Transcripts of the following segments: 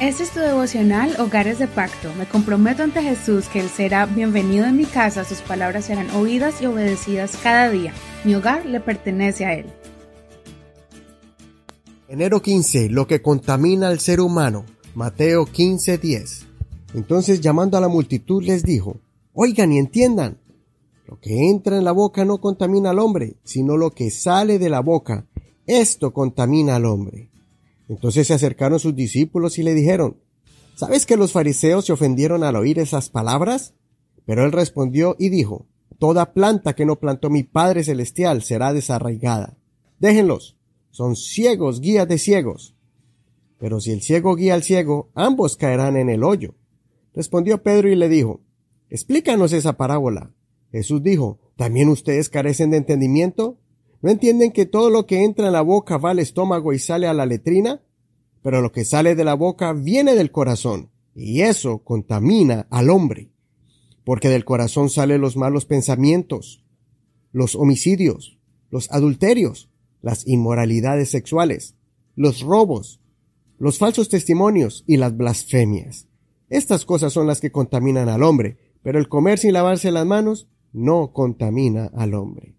Este es tu devocional Hogares de Pacto. Me comprometo ante Jesús que Él será bienvenido en mi casa, sus palabras serán oídas y obedecidas cada día. Mi hogar le pertenece a Él. Enero 15. Lo que contamina al ser humano. Mateo 15:10. Entonces llamando a la multitud les dijo, Oigan y entiendan, lo que entra en la boca no contamina al hombre, sino lo que sale de la boca, esto contamina al hombre. Entonces se acercaron sus discípulos y le dijeron, ¿Sabes que los fariseos se ofendieron al oír esas palabras? Pero él respondió y dijo, Toda planta que no plantó mi Padre Celestial será desarraigada. Déjenlos, son ciegos guías de ciegos. Pero si el ciego guía al ciego, ambos caerán en el hoyo. Respondió Pedro y le dijo, Explícanos esa parábola. Jesús dijo, ¿también ustedes carecen de entendimiento? ¿No entienden que todo lo que entra en la boca va al estómago y sale a la letrina? Pero lo que sale de la boca viene del corazón, y eso contamina al hombre. Porque del corazón salen los malos pensamientos, los homicidios, los adulterios, las inmoralidades sexuales, los robos, los falsos testimonios y las blasfemias. Estas cosas son las que contaminan al hombre, pero el comer sin lavarse las manos no contamina al hombre.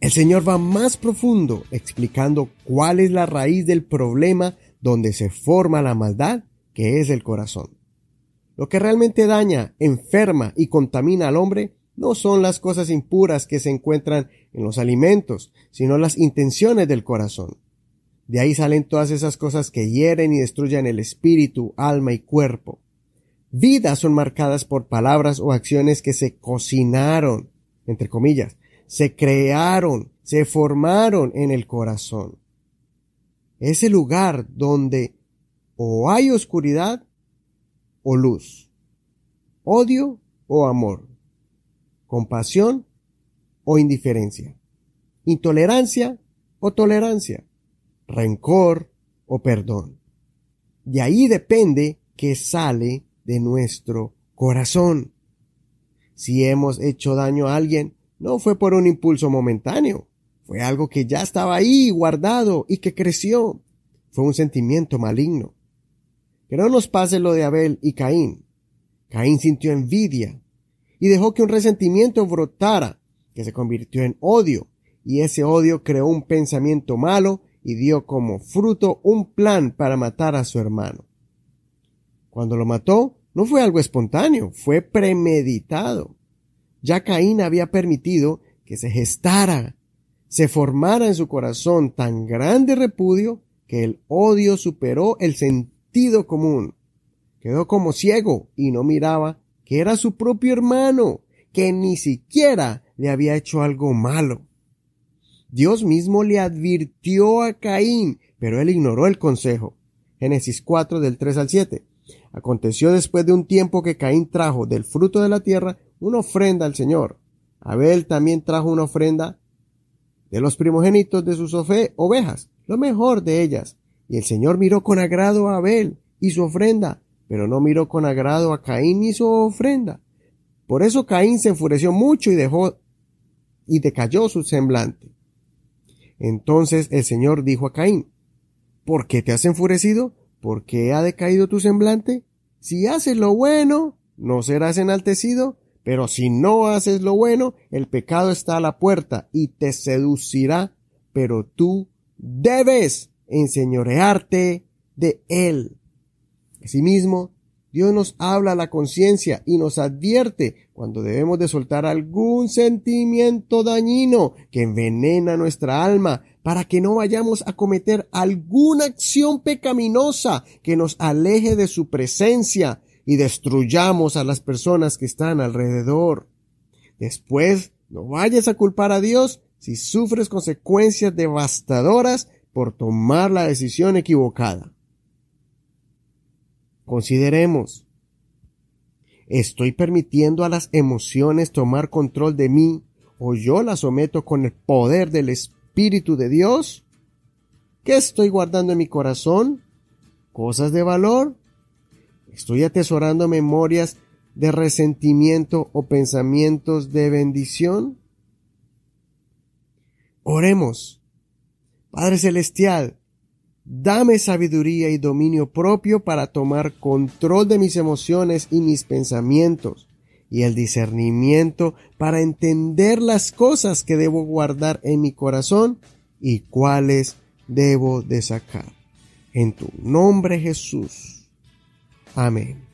El Señor va más profundo explicando cuál es la raíz del problema donde se forma la maldad, que es el corazón. Lo que realmente daña, enferma y contamina al hombre no son las cosas impuras que se encuentran en los alimentos, sino las intenciones del corazón. De ahí salen todas esas cosas que hieren y destruyen el espíritu, alma y cuerpo. Vidas son marcadas por palabras o acciones que se cocinaron, entre comillas, se crearon, se formaron en el corazón. Es el lugar donde o hay oscuridad o luz, odio o amor, compasión o indiferencia, intolerancia o tolerancia, rencor o perdón. De ahí depende que sale de nuestro corazón. Si hemos hecho daño a alguien, no fue por un impulso momentáneo, fue algo que ya estaba ahí guardado y que creció. Fue un sentimiento maligno. Que no nos pase lo de Abel y Caín. Caín sintió envidia y dejó que un resentimiento brotara, que se convirtió en odio, y ese odio creó un pensamiento malo y dio como fruto un plan para matar a su hermano. Cuando lo mató, no fue algo espontáneo, fue premeditado. Ya Caín había permitido que se gestara, se formara en su corazón tan grande repudio que el odio superó el sentido común. Quedó como ciego y no miraba que era su propio hermano, que ni siquiera le había hecho algo malo. Dios mismo le advirtió a Caín, pero él ignoró el consejo. Génesis 4 del 3 al 7. Aconteció después de un tiempo que Caín trajo del fruto de la tierra una ofrenda al Señor. Abel también trajo una ofrenda de los primogénitos de sus ovejas, lo mejor de ellas. Y el Señor miró con agrado a Abel y su ofrenda, pero no miró con agrado a Caín y su ofrenda. Por eso Caín se enfureció mucho y dejó y decayó su semblante. Entonces el Señor dijo a Caín, ¿por qué te has enfurecido? ¿Por qué ha decaído tu semblante? Si haces lo bueno, no serás enaltecido, pero si no haces lo bueno, el pecado está a la puerta y te seducirá, pero tú debes enseñorearte de él. Asimismo, Dios nos habla a la conciencia y nos advierte cuando debemos de soltar algún sentimiento dañino que envenena nuestra alma para que no vayamos a cometer alguna acción pecaminosa que nos aleje de su presencia y destruyamos a las personas que están alrededor. Después, no vayas a culpar a Dios si sufres consecuencias devastadoras por tomar la decisión equivocada. Consideremos, ¿estoy permitiendo a las emociones tomar control de mí o yo las someto con el poder del Espíritu de Dios? ¿Qué estoy guardando en mi corazón? ¿Cosas de valor? Estoy atesorando memorias de resentimiento o pensamientos de bendición. Oremos. Padre Celestial, Dame sabiduría y dominio propio para tomar control de mis emociones y mis pensamientos, y el discernimiento para entender las cosas que debo guardar en mi corazón y cuáles debo de sacar. En tu nombre Jesús. Amén.